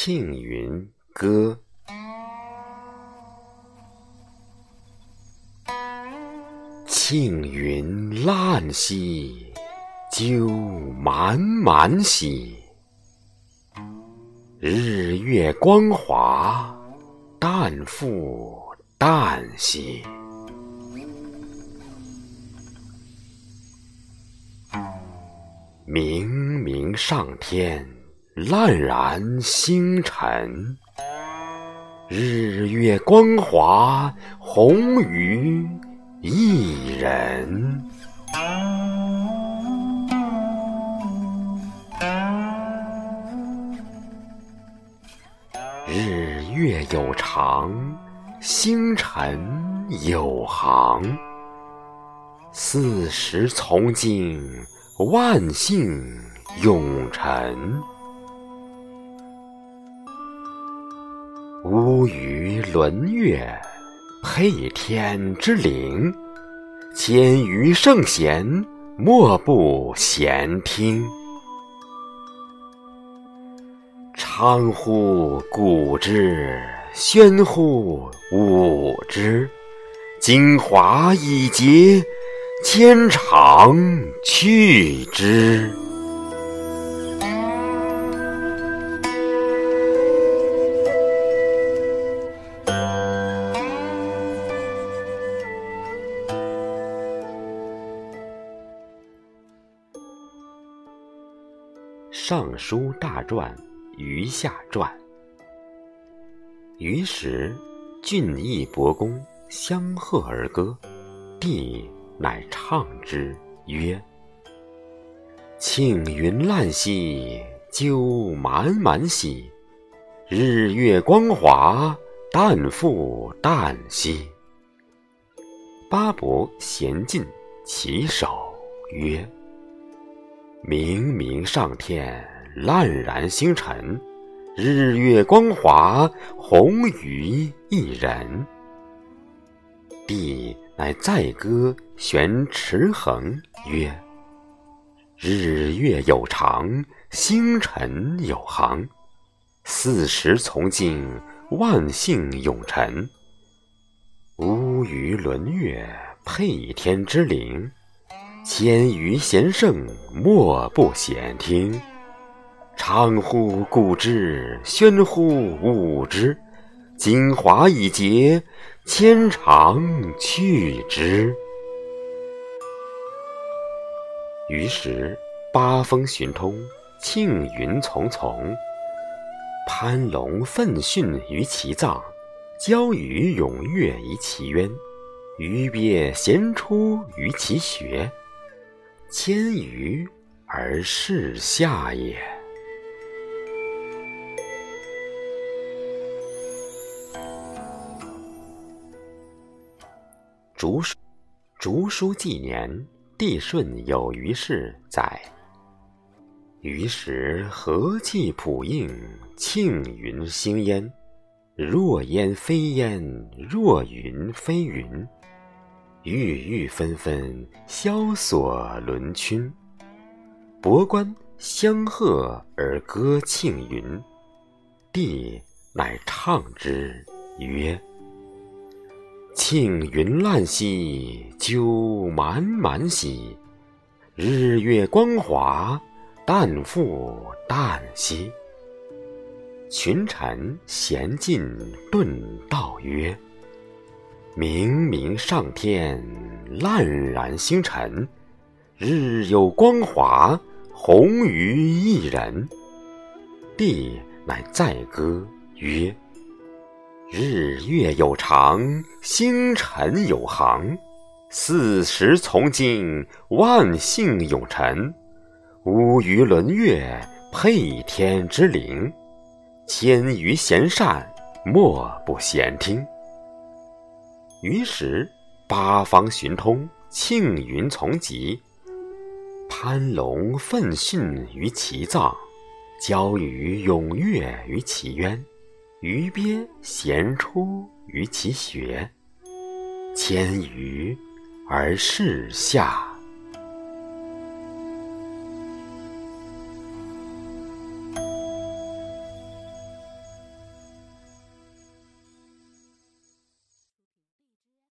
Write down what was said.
庆云歌。庆云烂兮，鸠满满兮。日月光华，旦复旦兮。明明上天，烂然星辰。日月光华，红于一人。日月有长，星辰有行。四时从经。万姓永辰，乌鱼轮月，配天之灵。千余圣贤，莫不闲听。昌乎古之，宣乎舞之，精华已竭。千长去之。《尚书大传》余下传。于时，俊逸伯公相和而歌，帝。乃唱之曰：“庆云烂兮，鸠满满兮。日月光华，旦复旦兮。”八伯咸进其首曰：“明明上天，烂然星辰。日月光华，红于一人。”帝。乃载歌旋持衡曰：“日月有常，星辰有行。四时从经，万姓永辰。乌鱼轮月，配天之灵。千余贤圣，莫不显听。昌乎古之，宣乎舞之。精华已竭。”千长去之。于是八风循通，庆云丛丛。攀龙奋迅于其藏，交羽踊跃于其渊，鱼鳖咸出于其穴，千余而视下也。竹书，竹书纪年，帝舜有余氏载。于时和气普映，庆云兴焉。若烟非烟，若云非云。郁郁纷纷，萧索伦皴。伯官相和而歌庆云，帝乃唱之曰。庆云烂兮，鸠满满兮。日月光华，旦复旦兮。群臣咸进顿道曰：“明明上天，烂然星辰。日有光华，红于一人。”帝乃载歌曰。日月有常，星辰有行。四时从经，万姓永辰。乌鱼轮月，配天之灵。千余贤善，莫不闲听。于是八方寻通，庆云从集。攀龙奋迅于其脏，交鱼踊跃于其渊。鱼鳖咸出于其穴，千鱼而视下。